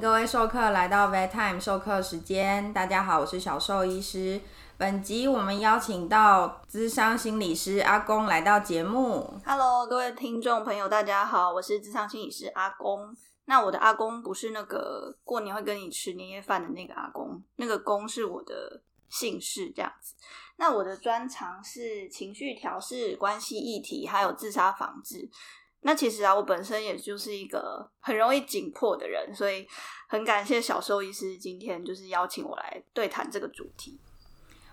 各位授课来到 Vet Time 授课时间。大家好，我是小兽医师。本集我们邀请到资商心理师阿公来到节目。Hello，各位听众朋友，大家好，我是资商心理师阿公。那我的阿公不是那个过年会跟你吃年夜饭的那个阿公，那个公是我的姓氏这样子。那我的专长是情绪调试、关系议题，还有自杀防治。那其实啊，我本身也就是一个很容易紧迫的人，所以很感谢小兽医师今天就是邀请我来对谈这个主题。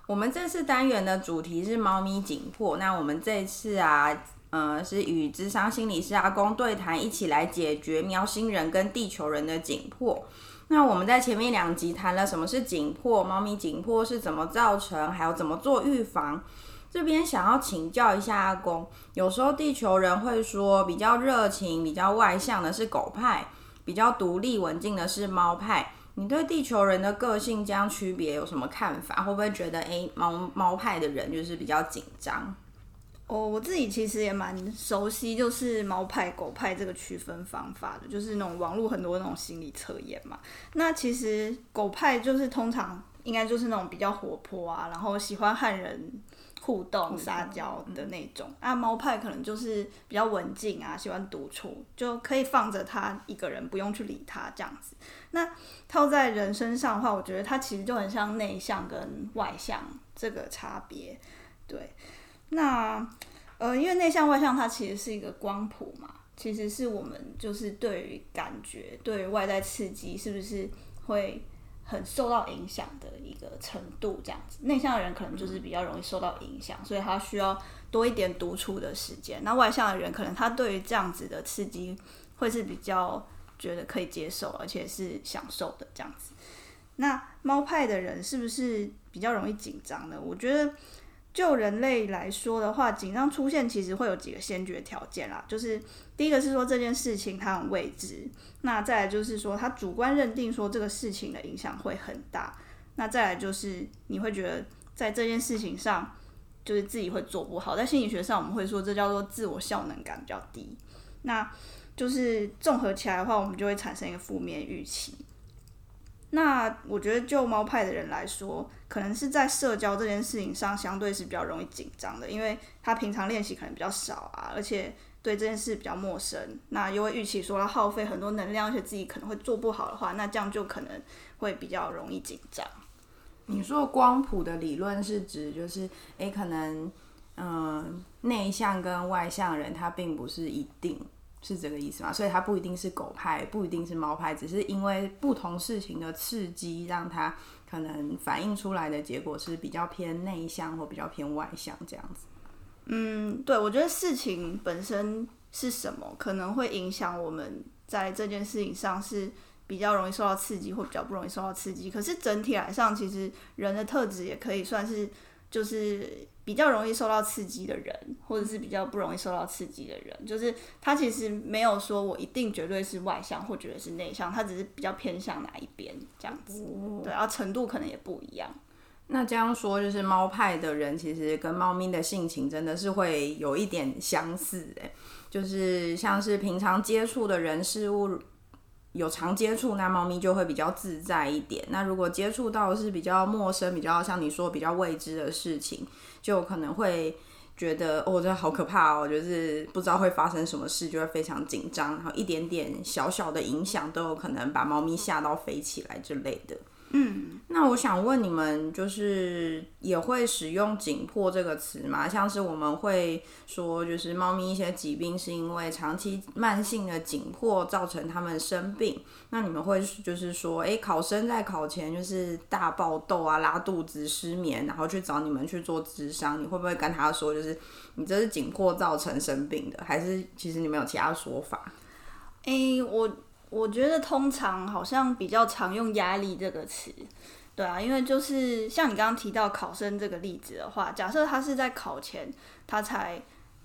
我们这次单元的主题是猫咪紧迫。那我们这次啊，呃，是与智商心理师阿公对谈，一起来解决喵星人跟地球人的紧迫。那我们在前面两集谈了什么是紧迫，猫咪紧迫是怎么造成，还有怎么做预防。这边想要请教一下阿公，有时候地球人会说比较热情、比较外向的是狗派，比较独立稳静的是猫派。你对地球人的个性这样区别有什么看法？会不会觉得哎，猫猫派的人就是比较紧张？哦，我自己其实也蛮熟悉，就是猫派、狗派这个区分方法的，就是那种网络很多那种心理测验嘛。那其实狗派就是通常应该就是那种比较活泼啊，然后喜欢和人。互动撒娇的那种啊，猫派可能就是比较文静啊，喜欢独处，就可以放着它一个人，不用去理它这样子。那套在人身上的话，我觉得它其实就很像内向跟外向这个差别。对，那呃，因为内向外向它其实是一个光谱嘛，其实是我们就是对于感觉，对于外在刺激是不是会。很受到影响的一个程度，这样子，内向的人可能就是比较容易受到影响，所以他需要多一点独处的时间。那外向的人可能他对于这样子的刺激会是比较觉得可以接受，而且是享受的这样子。那猫派的人是不是比较容易紧张呢？我觉得。就人类来说的话，紧张出现其实会有几个先决条件啦，就是第一个是说这件事情它很未知，那再来就是说他主观认定说这个事情的影响会很大，那再来就是你会觉得在这件事情上就是自己会做不好，在心理学上我们会说这叫做自我效能感比较低，那就是综合起来的话，我们就会产生一个负面预期。那我觉得，就猫派的人来说，可能是在社交这件事情上，相对是比较容易紧张的，因为他平常练习可能比较少啊，而且对这件事比较陌生，那又会预期说要耗费很多能量，而且自己可能会做不好的话，那这样就可能会比较容易紧张。你说光谱的理论是指，就是诶，可能嗯，内向跟外向人他并不是一定。是这个意思吗？所以它不一定是狗派，不一定是猫派，只是因为不同事情的刺激，让它可能反映出来的结果是比较偏内向或比较偏外向这样子。嗯，对，我觉得事情本身是什么，可能会影响我们在这件事情上是比较容易受到刺激，或比较不容易受到刺激。可是整体来上，其实人的特质也可以算是就是。比较容易受到刺激的人，或者是比较不容易受到刺激的人，就是他其实没有说我一定绝对是外向或绝对是内向，他只是比较偏向哪一边这样子。对，然后程度可能也不一样。那这样说，就是猫派的人其实跟猫咪的性情真的是会有一点相似诶，就是像是平常接触的人事物。有常接触，那猫咪就会比较自在一点。那如果接触到是比较陌生、比较像你说比较未知的事情，就可能会觉得哦，这好可怕哦，就是不知道会发生什么事，就会非常紧张，然后一点点小小的影响都有可能把猫咪吓到飞起来之类的。嗯，那我想问你们，就是也会使用“紧迫”这个词吗？像是我们会说，就是猫咪一些疾病是因为长期慢性的紧迫造成它们生病。那你们会就是说，诶，考生在考前就是大爆痘啊、拉肚子、失眠，然后去找你们去做智商，你会不会跟他说，就是你这是紧迫造成生病的，还是其实你们有其他说法？诶，我。我觉得通常好像比较常用“压力”这个词，对啊，因为就是像你刚刚提到考生这个例子的话，假设他是在考前他才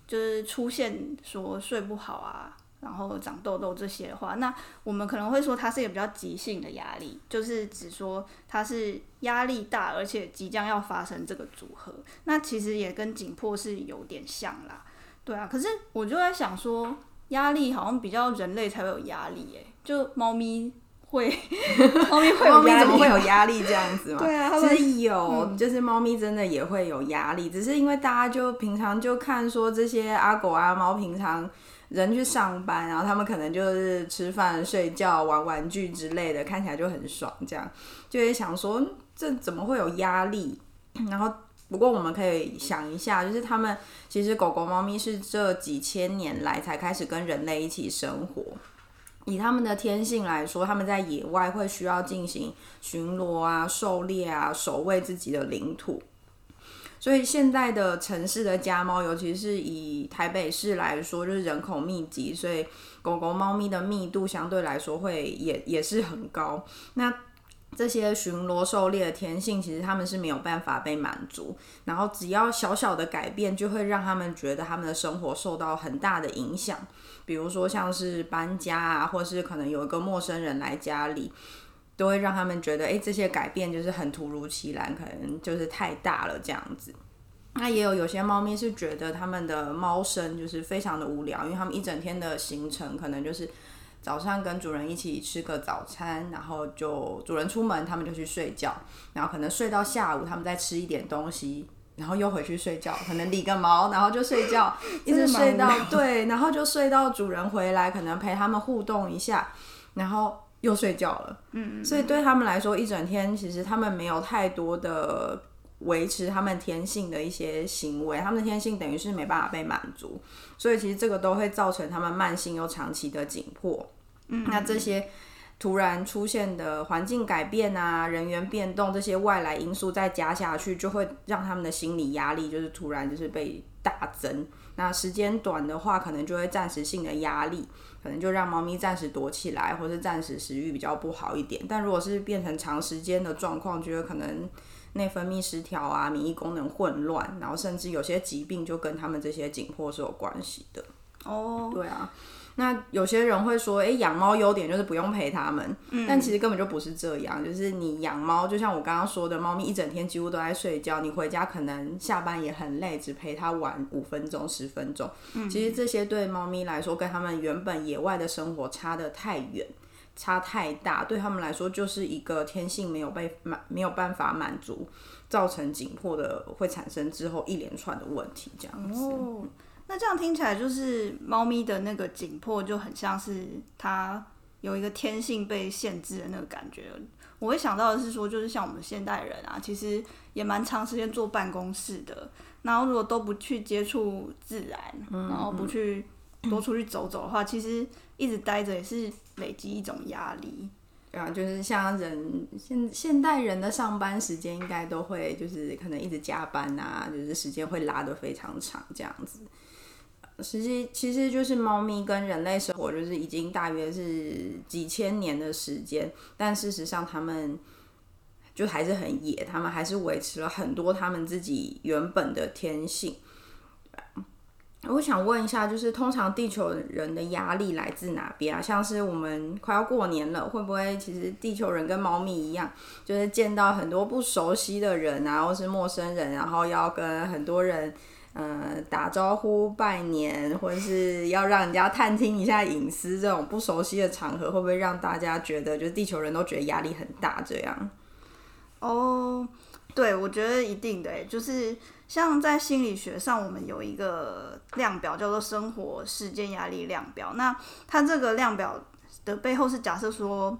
就是出现说睡不好啊，然后长痘痘这些的话，那我们可能会说他是一个比较急性的压力，就是指说他是压力大，而且即将要发生这个组合，那其实也跟紧迫是有点像啦，对啊，可是我就在想说，压力好像比较人类才会有压力诶。就猫咪会 猫咪会猫咪有怎么会有压力这样子嘛？对啊它们其实有，就是猫咪真的也会有压力，只是因为大家就平常就看说这些阿狗阿猫平常人去上班，然后他们可能就是吃饭、睡觉、玩玩具之类的，看起来就很爽，这样就会想说嗯这怎么会有压力？然后不过我们可以想一下，就是他们其实狗狗、猫咪是这几千年来才开始跟人类一起生活。以他们的天性来说，他们在野外会需要进行巡逻啊、狩猎啊、守卫自己的领土。所以现在的城市的家猫，尤其是以台北市来说，就是人口密集，所以狗狗、猫咪的密度相对来说会也也是很高。那这些巡逻狩猎的天性，其实他们是没有办法被满足。然后只要小小的改变，就会让他们觉得他们的生活受到很大的影响。比如说像是搬家啊，或是可能有一个陌生人来家里，都会让他们觉得，哎、这些改变就是很突如其来，可能就是太大了这样子。那也有有些猫咪是觉得他们的猫生就是非常的无聊，因为他们一整天的行程可能就是早上跟主人一起吃个早餐，然后就主人出门，他们就去睡觉，然后可能睡到下午，他们再吃一点东西，然后又回去睡觉，可能理个毛，然后就睡觉，一直睡到对，然后就睡到主人回来，可能陪他们互动一下，然后又睡觉了。嗯，所以对他们来说，一整天其实他们没有太多的维持他们天性的一些行为，他们的天性等于是没办法被满足，所以其实这个都会造成他们慢性又长期的紧迫。嗯，那这些突然出现的环境改变啊、人员变动这些外来因素再加下去，就会让他们的心理压力就是突然就是被大增。那时间短的话，可能就会暂时性的压力，可能就让猫咪暂时躲起来，或是暂时食欲比较不好一点。但如果是变成长时间的状况，觉得可能内分泌失调啊、免疫功能混乱，然后甚至有些疾病就跟他们这些紧迫是有关系的。哦，对啊，那有些人会说，诶，养猫优点就是不用陪它们，但其实根本就不是这样。就是你养猫，就像我刚刚说的，猫咪一整天几乎都在睡觉，你回家可能下班也很累，只陪它玩五分钟、十分钟。其实这些对猫咪来说，跟它们原本野外的生活差得太远。差太大，对他们来说就是一个天性没有被满没有办法满足，造成紧迫的，会产生之后一连串的问题，这样子。哦，那这样听起来就是猫咪的那个紧迫就很像是它有一个天性被限制的那个感觉。我会想到的是说，就是像我们现代人啊，其实也蛮长时间坐办公室的，然后如果都不去接触自然，然后不去多出去走走的话，其实一直待着也是累积一种压力。对啊，就是像人现现代人的上班时间，应该都会就是可能一直加班啊，就是时间会拉得非常长这样子。实际其实就是猫咪跟人类生活，就是已经大约是几千年的时间，但事实上它们就还是很野，它们还是维持了很多它们自己原本的天性。我想问一下，就是通常地球人的压力来自哪边啊？像是我们快要过年了，会不会其实地球人跟猫咪一样，就是见到很多不熟悉的人啊，或是陌生人，然后要跟很多人呃打招呼、拜年，或者是要让人家探听一下隐私，这种不熟悉的场合，会不会让大家觉得就是地球人都觉得压力很大？这样？哦，对，我觉得一定的，就是像在心理学上，我们有一个量表叫做生活事件压力量表。那它这个量表的背后是假设说，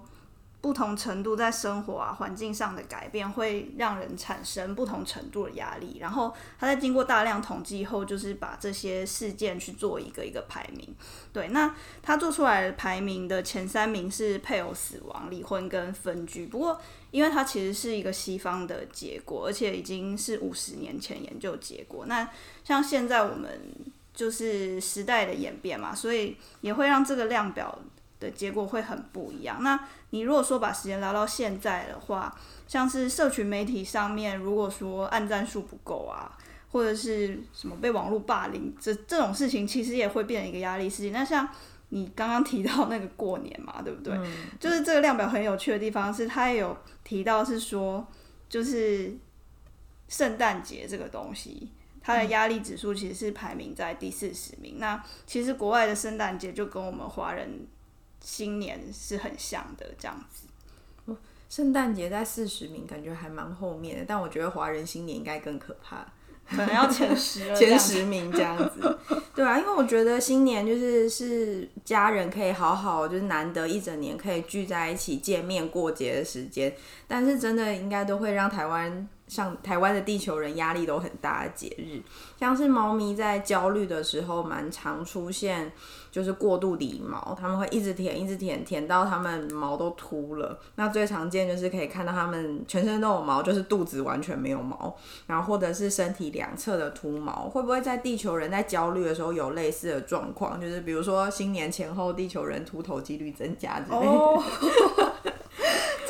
不同程度在生活啊环境上的改变会让人产生不同程度的压力，然后他在经过大量统计以后，就是把这些事件去做一个一个排名。对，那他做出来的排名的前三名是配偶死亡、离婚跟分居。不过，因为它其实是一个西方的结果，而且已经是五十年前研究结果。那像现在我们就是时代的演变嘛，所以也会让这个量表的结果会很不一样。那你如果说把时间拉到现在的话，像是社群媒体上面，如果说按赞数不够啊，或者是什么被网络霸凌，这这种事情其实也会变成一个压力事情。那像你刚刚提到那个过年嘛，对不对？就是这个量表很有趣的地方是，它也有提到是说，就是圣诞节这个东西，它的压力指数其实是排名在第四十名。那其实国外的圣诞节就跟我们华人新年是很像的这样子。圣诞节在四十名，感觉还蛮后面的，但我觉得华人新年应该更可怕。可能要前十，前十名这样子，对啊，因为我觉得新年就是是家人可以好好，就是难得一整年可以聚在一起见面过节的时间，但是真的应该都会让台湾。像台湾的地球人压力都很大的节日，像是猫咪在焦虑的时候，蛮常出现就是过度理毛，他们会一直舔，一直舔，舔到它们毛都秃了。那最常见就是可以看到它们全身都有毛，就是肚子完全没有毛，然后或者是身体两侧的秃毛。会不会在地球人在焦虑的时候有类似的状况？就是比如说新年前后，地球人秃头几率增加之类的。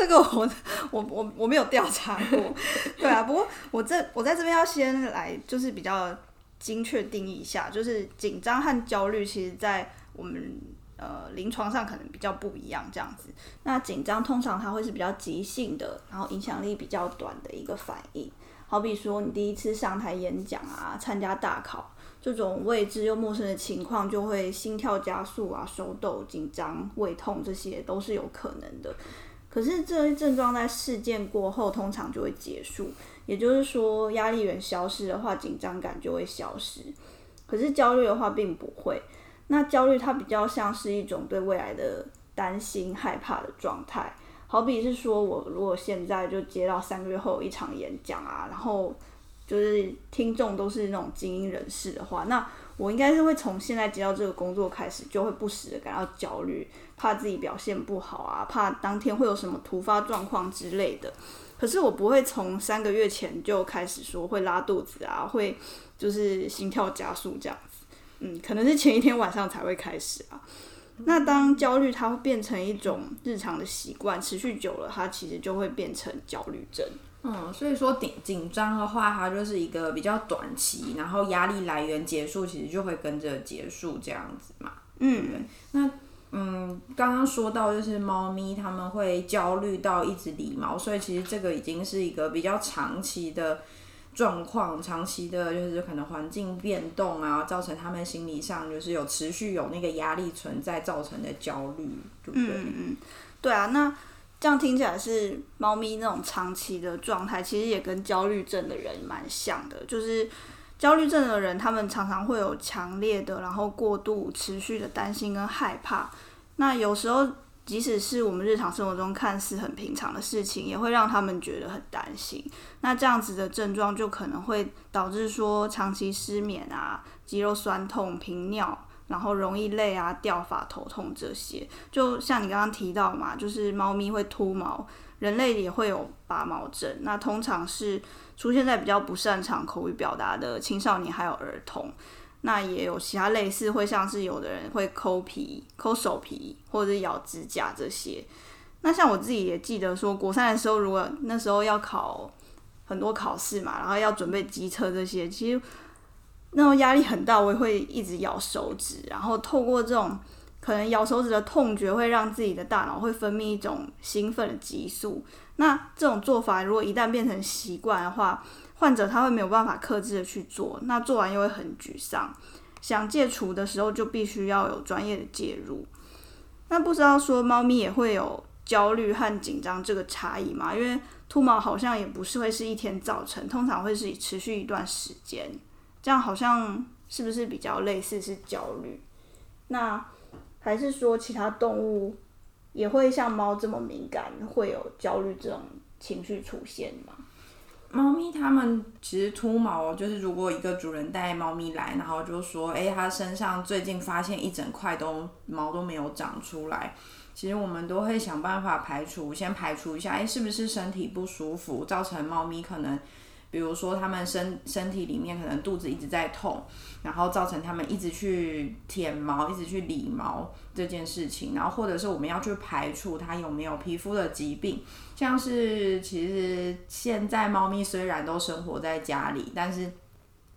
这个我 我我我没有调查过，对啊，不过我这我在这边要先来就是比较精确定义一下，就是紧张和焦虑，其实在我们呃临床上可能比较不一样这样子。那紧张通常它会是比较急性的，然后影响力比较短的一个反应，好比说你第一次上台演讲啊，参加大考这种未知又陌生的情况，就会心跳加速啊，手抖、紧张、胃痛，这些都是有可能的。可是这些症状在事件过后通常就会结束，也就是说压力源消失的话，紧张感就会消失。可是焦虑的话并不会。那焦虑它比较像是一种对未来的担心、害怕的状态。好比是说我如果现在就接到三个月后有一场演讲啊，然后就是听众都是那种精英人士的话，那我应该是会从现在接到这个工作开始，就会不时的感到焦虑。怕自己表现不好啊，怕当天会有什么突发状况之类的。可是我不会从三个月前就开始说会拉肚子啊，会就是心跳加速这样子。嗯，可能是前一天晚上才会开始啊。那当焦虑它会变成一种日常的习惯，持续久了，它其实就会变成焦虑症。嗯，所以说紧紧张的话，它就是一个比较短期，然后压力来源结束，其实就会跟着结束这样子嘛。嗯，那。嗯，刚刚说到就是猫咪，它们会焦虑到一直理毛，所以其实这个已经是一个比较长期的状况，长期的就是可能环境变动啊，造成它们心理上就是有持续有那个压力存在造成的焦虑，对不对？嗯嗯，对啊，那这样听起来是猫咪那种长期的状态，其实也跟焦虑症的人蛮像的，就是焦虑症的人，他们常常会有强烈的，然后过度持续的担心跟害怕。那有时候，即使是我们日常生活中看似很平常的事情，也会让他们觉得很担心。那这样子的症状就可能会导致说长期失眠啊、肌肉酸痛、频尿，然后容易累啊、掉发、头痛这些。就像你刚刚提到嘛，就是猫咪会秃毛，人类也会有拔毛症。那通常是出现在比较不擅长口语表达的青少年还有儿童。那也有其他类似，会像是有的人会抠皮、抠手皮，或者是咬指甲这些。那像我自己也记得说，国三的时候，如果那时候要考很多考试嘛，然后要准备机车这些，其实那种压力很大，我也会一直咬手指，然后透过这种可能咬手指的痛觉，会让自己的大脑会分泌一种兴奋的激素。那这种做法如果一旦变成习惯的话，患者他会没有办法克制的去做，那做完又会很沮丧，想戒除的时候就必须要有专业的介入。那不知道说猫咪也会有焦虑和紧张这个差异吗？因为秃毛好像也不是会是一天造成，通常会是持续一段时间，这样好像是不是比较类似是焦虑？那还是说其他动物也会像猫这么敏感，会有焦虑这种情绪出现吗？猫咪它们其实秃毛，就是如果一个主人带猫咪来，然后就说，哎，它身上最近发现一整块都毛都没有长出来，其实我们都会想办法排除，先排除一下，哎，是不是身体不舒服，造成猫咪可能。比如说，他们身身体里面可能肚子一直在痛，然后造成他们一直去舔毛、一直去理毛这件事情，然后或者是我们要去排除它有没有皮肤的疾病，像是其实现在猫咪虽然都生活在家里，但是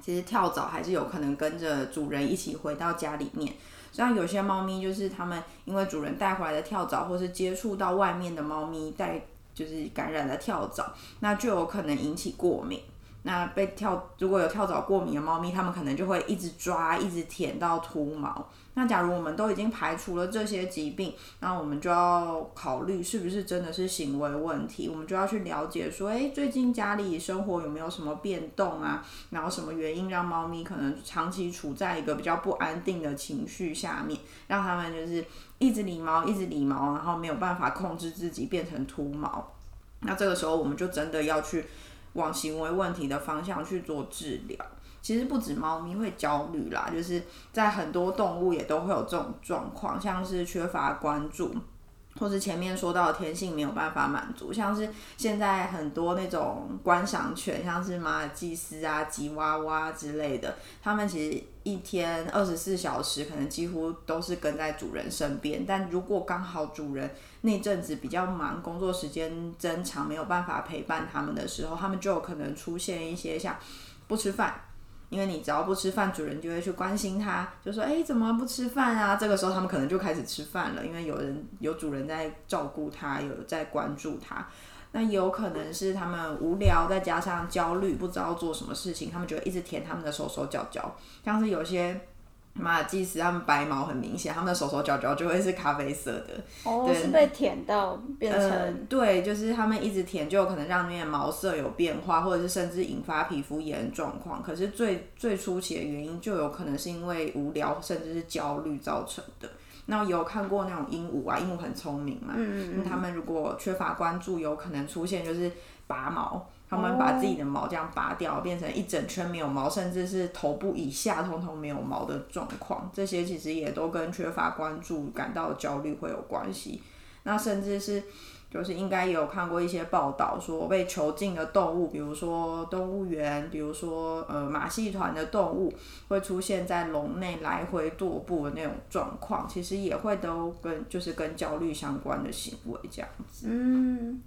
其实跳蚤还是有可能跟着主人一起回到家里面。像有些猫咪就是它们因为主人带回来的跳蚤，或是接触到外面的猫咪带。就是感染了跳蚤，那就有可能引起过敏。那被跳如果有跳蚤过敏的猫咪，它们可能就会一直抓、一直舔到秃毛。那假如我们都已经排除了这些疾病，那我们就要考虑是不是真的是行为问题。我们就要去了解说，诶，最近家里生活有没有什么变动啊？然后什么原因让猫咪可能长期处在一个比较不安定的情绪下面，让它们就是一直理毛、一直理毛，然后没有办法控制自己变成秃毛。那这个时候我们就真的要去。往行为问题的方向去做治疗，其实不止猫咪会焦虑啦，就是在很多动物也都会有这种状况，像是缺乏关注，或是前面说到的天性没有办法满足，像是现在很多那种观赏犬，像是马尔济斯啊、吉娃娃之类的，它们其实一天二十四小时可能几乎都是跟在主人身边，但如果刚好主人那阵子比较忙，工作时间增长，没有办法陪伴他们的时候，他们就有可能出现一些像不吃饭，因为你只要不吃饭，主人就会去关心他，就说：“哎，怎么不吃饭啊？”这个时候他们可能就开始吃饭了，因为有人有主人在照顾他，有在关注他。那有可能是他们无聊，再加上焦虑，不知道做什么事情，他们就会一直舔他们的手手脚脚，像是有些。马尔济斯，它们白毛很明显，它们的手手脚脚就会是咖啡色的。哦，是被舔到变成？对，就是它们一直舔，就有可能让那边毛色有变化，或者是甚至引发皮肤炎状况。可是最最初期的原因，就有可能是因为无聊，甚至是焦虑造成的。那有看过那种鹦鹉啊，鹦鹉很聪明嘛，嗯嗯，它们如果缺乏关注，有可能出现就是拔毛。他们把自己的毛这样拔掉，变成一整圈没有毛，甚至是头部以下通通没有毛的状况，这些其实也都跟缺乏关注、感到焦虑会有关系。那甚至是，就是应该也有看过一些报道，说被囚禁的动物，比如说动物园，比如说呃马戏团的动物，会出现在笼内来回踱步的那种状况，其实也会都跟就是跟焦虑相关的行为这样子。嗯，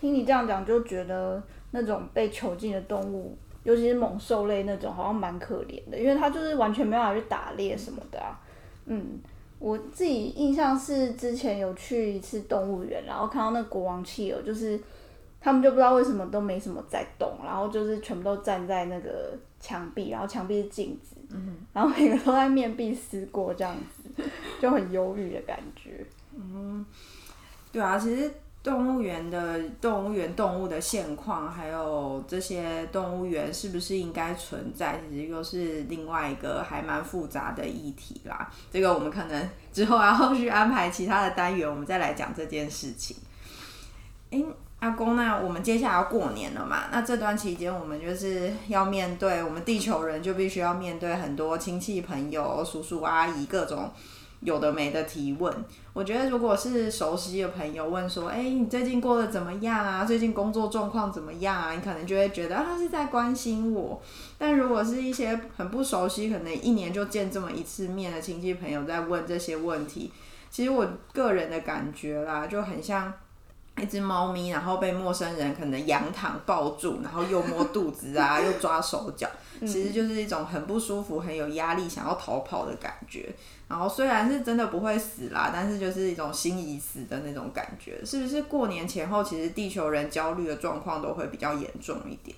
听你这样讲，就觉得。那种被囚禁的动物，尤其是猛兽类那种，好像蛮可怜的，因为它就是完全没办法去打猎什么的啊。嗯，我自己印象是之前有去一次动物园，然后看到那国王企鹅，就是他们就不知道为什么都没什么在动，然后就是全部都站在那个墙壁，然后墙壁是镜子，然后每个都在面壁思过这样子，就很忧郁的感觉。嗯，对啊，其实。动物园的动物园动物的现况，还有这些动物园是不是应该存在，其实又是另外一个还蛮复杂的议题啦。这个我们可能之后要后续安排其他的单元，我们再来讲这件事情。诶，阿公，那我们接下来要过年了嘛？那这段期间我们就是要面对我们地球人，就必须要面对很多亲戚朋友、叔叔阿姨各种。有的没的提问，我觉得如果是熟悉的朋友问说，哎，你最近过得怎么样啊？最近工作状况怎么样啊？你可能就会觉得他是在关心我。但如果是一些很不熟悉，可能一年就见这么一次面的亲戚朋友在问这些问题，其实我个人的感觉啦，就很像一只猫咪，然后被陌生人可能仰躺抱住，然后又摸肚子啊，又抓手脚，其实就是一种很不舒服、很有压力、想要逃跑的感觉。然后虽然是真的不会死啦，但是就是一种心已死的那种感觉，是不是？过年前后，其实地球人焦虑的状况都会比较严重一点。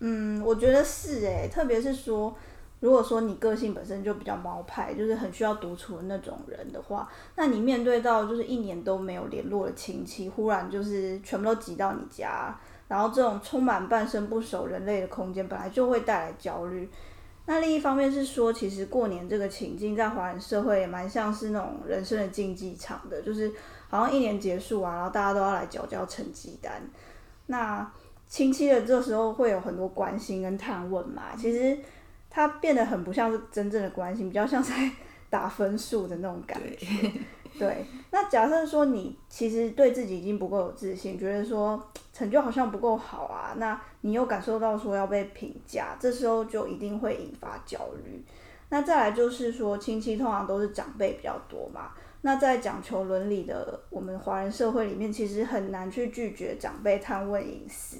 嗯，我觉得是诶，特别是说，如果说你个性本身就比较猫派，就是很需要独处的那种人的话，那你面对到就是一年都没有联络的亲戚，忽然就是全部都挤到你家，然后这种充满半生不熟人类的空间，本来就会带来焦虑。那另一方面是说，其实过年这个情境在华人社会也蛮像是那种人生的竞技场的，就是好像一年结束啊，然后大家都要来缴交成绩单。那亲戚的这时候会有很多关心跟探问嘛，其实它变得很不像是真正的关心，比较像在打分数的那种感觉。对，那假设说你其实对自己已经不够有自信，觉得说成就好像不够好啊，那你又感受到说要被评价，这时候就一定会引发焦虑。那再来就是说，亲戚通常都是长辈比较多嘛，那在讲求伦理的我们华人社会里面，其实很难去拒绝长辈探问隐私。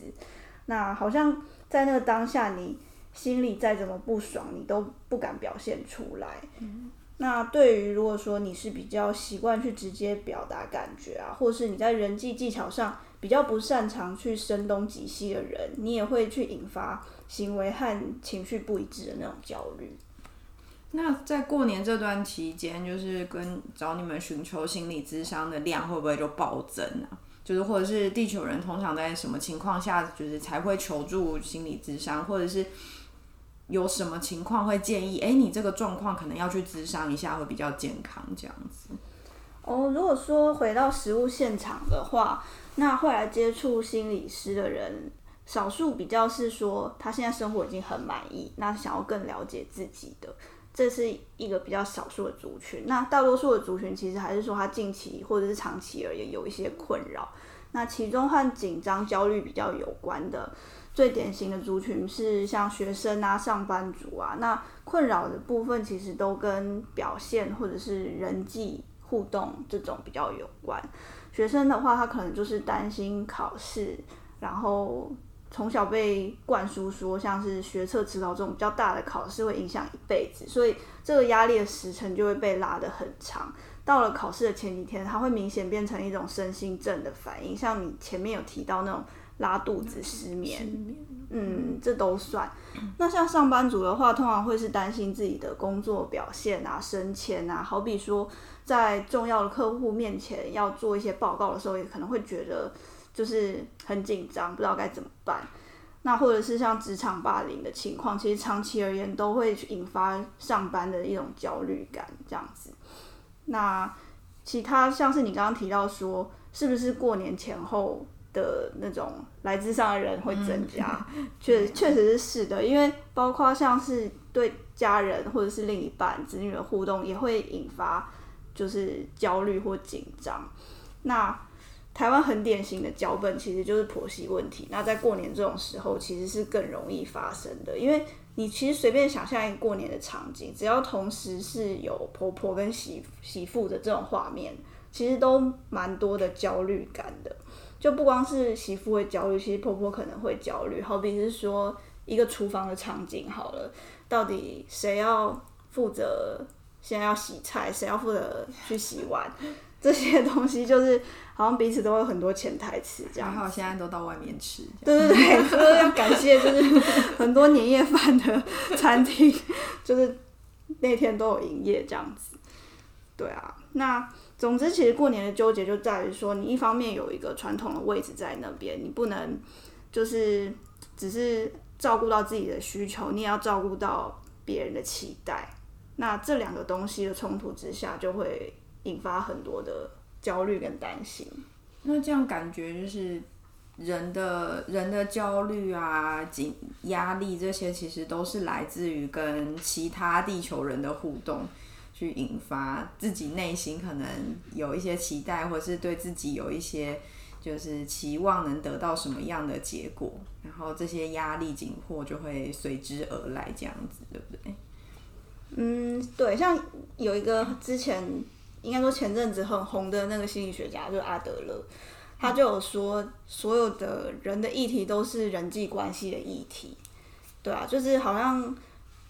那好像在那个当下，你心里再怎么不爽，你都不敢表现出来。那对于如果说你是比较习惯去直接表达感觉啊，或是你在人际技巧上比较不擅长去声东击西的人，你也会去引发行为和情绪不一致的那种焦虑。那在过年这段期间，就是跟找你们寻求心理咨商的量会不会就暴增啊？就是或者是地球人通常在什么情况下，就是才会求助心理咨商，或者是？有什么情况会建议？哎，你这个状况可能要去咨商一下，会比较健康这样子。哦，如果说回到实物现场的话，那会来接触心理师的人，少数比较是说他现在生活已经很满意，那想要更了解自己的，这是一个比较少数的族群。那大多数的族群其实还是说他近期或者是长期而言有一些困扰，那其中和紧张、焦虑比较有关的。最典型的族群是像学生啊、上班族啊，那困扰的部分其实都跟表现或者是人际互动这种比较有关。学生的话，他可能就是担心考试，然后从小被灌输说，像是学测、职考这种比较大的考试会影响一辈子，所以这个压力的时程就会被拉得很长。到了考试的前几天，他会明显变成一种身心症的反应，像你前面有提到那种。拉肚子、失眠，嗯，这都算。那像上班族的话，通常会是担心自己的工作表现啊、升迁啊。好比说，在重要的客户面前要做一些报告的时候，也可能会觉得就是很紧张，不知道该怎么办。那或者是像职场霸凌的情况，其实长期而言都会引发上班的一种焦虑感，这样子。那其他像是你刚刚提到说，是不是过年前后？的那种来自上的人会增加，确确实是是的，因为包括像是对家人或者是另一半子女的互动，也会引发就是焦虑或紧张。那台湾很典型的脚本其实就是婆媳问题。那在过年这种时候，其实是更容易发生的，因为你其实随便想象一个过年的场景，只要同时是有婆婆跟媳媳妇的这种画面，其实都蛮多的焦虑感的。就不光是媳妇会焦虑，其实婆婆可能会焦虑。好比是说一个厨房的场景好了，到底谁要负责？现在要洗菜，谁要负责去洗碗？这些东西就是好像彼此都有很多潜台词这样。还好现在都到外面吃。对对对，就是要感谢就是很多年夜饭的餐厅，就是那天都有营业这样子。对啊，那。总之，其实过年的纠结就在于说，你一方面有一个传统的位置在那边，你不能就是只是照顾到自己的需求，你也要照顾到别人的期待。那这两个东西的冲突之下，就会引发很多的焦虑跟担心。那这样感觉就是人的人的焦虑啊、紧压力这些，其实都是来自于跟其他地球人的互动。去引发自己内心可能有一些期待，或者是对自己有一些就是期望能得到什么样的结果，然后这些压力紧迫就会随之而来，这样子对不对？嗯，对，像有一个之前应该说前阵子很红的那个心理学家，就是阿德勒，他就有说，所有的人的议题都是人际关系的议题，对啊，就是好像。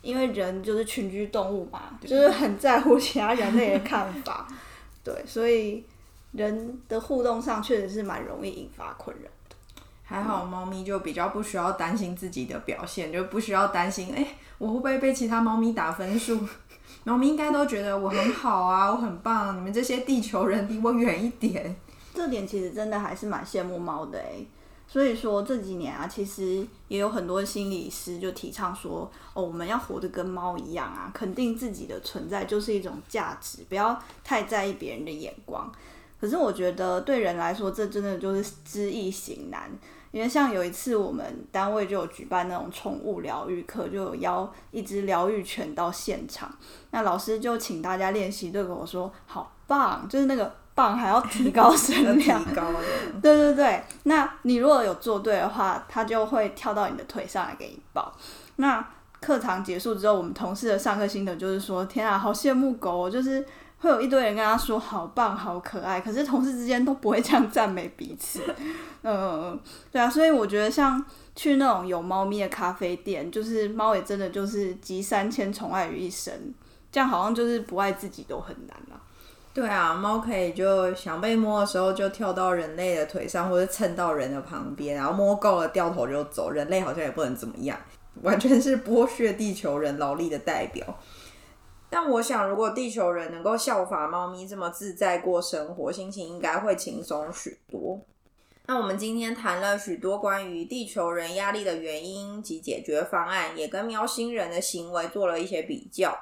因为人就是群居动物嘛，就是很在乎其他人类的看法，对，所以人的互动上确实是蛮容易引发困扰的。还好猫咪就比较不需要担心自己的表现，就不需要担心，哎，我会不会被其他猫咪打分数？猫咪应该都觉得我很好啊，我很棒，你们这些地球人离我远一点。这点其实真的还是蛮羡慕猫的哎。所以说这几年啊，其实也有很多心理师就提倡说，哦，我们要活得跟猫一样啊，肯定自己的存在就是一种价值，不要太在意别人的眼光。可是我觉得对人来说，这真的就是知易行难。因为像有一次我们单位就有举办那种宠物疗愈课，就有邀一只疗愈犬到现场，那老师就请大家练习，对我说，好棒，就是那个。棒还要提高声量，对对对。那你如果有做对的话，它就会跳到你的腿上来给你抱。那课堂结束之后，我们同事的上课心得就是说：天啊，好羡慕狗，就是会有一堆人跟他说好棒、好可爱。可是同事之间都不会这样赞美彼此。嗯，对啊。所以我觉得像去那种有猫咪的咖啡店，就是猫也真的就是集三千宠爱于一身。这样好像就是不爱自己都很难啊。对啊，猫可以就想被摸的时候就跳到人类的腿上，或者蹭到人的旁边，然后摸够了掉头就走。人类好像也不能怎么样，完全是剥削地球人劳力的代表。但我想，如果地球人能够效法猫咪这么自在过生活，心情应该会轻松许多。那我们今天谈了许多关于地球人压力的原因及解决方案，也跟喵星人的行为做了一些比较。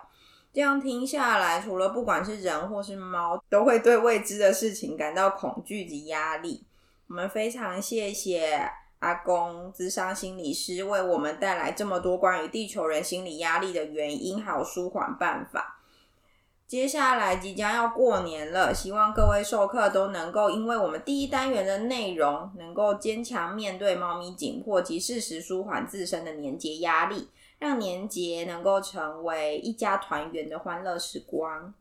这样听下来，除了不管是人或是猫，都会对未知的事情感到恐惧及压力。我们非常谢谢阿公智商心理师为我们带来这么多关于地球人心理压力的原因，还有舒缓办法。接下来即将要过年了，希望各位授课都能够因为我们第一单元的内容，能够坚强面对猫咪紧迫及适时舒缓自身的年节压力，让年节能够成为一家团圆的欢乐时光。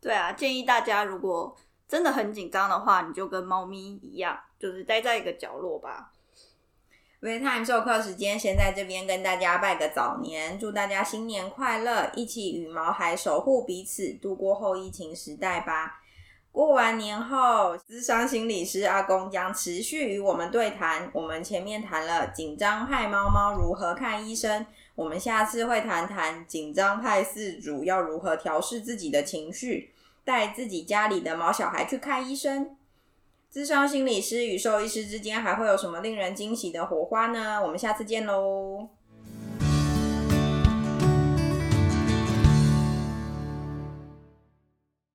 对啊，建议大家如果真的很紧张的话，你就跟猫咪一样，就是待在一个角落吧。Time 授课时间，先在这边跟大家拜个早年，祝大家新年快乐，一起与毛孩守护彼此，度过后疫情时代吧。过完年后，资商心理师阿公将持续与我们对谈。我们前面谈了紧张派猫猫如何看医生，我们下次会谈谈紧张派四主要如何调试自己的情绪，带自己家里的毛小孩去看医生。智商心理师与兽医师之间还会有什么令人惊喜的火花呢？我们下次见喽！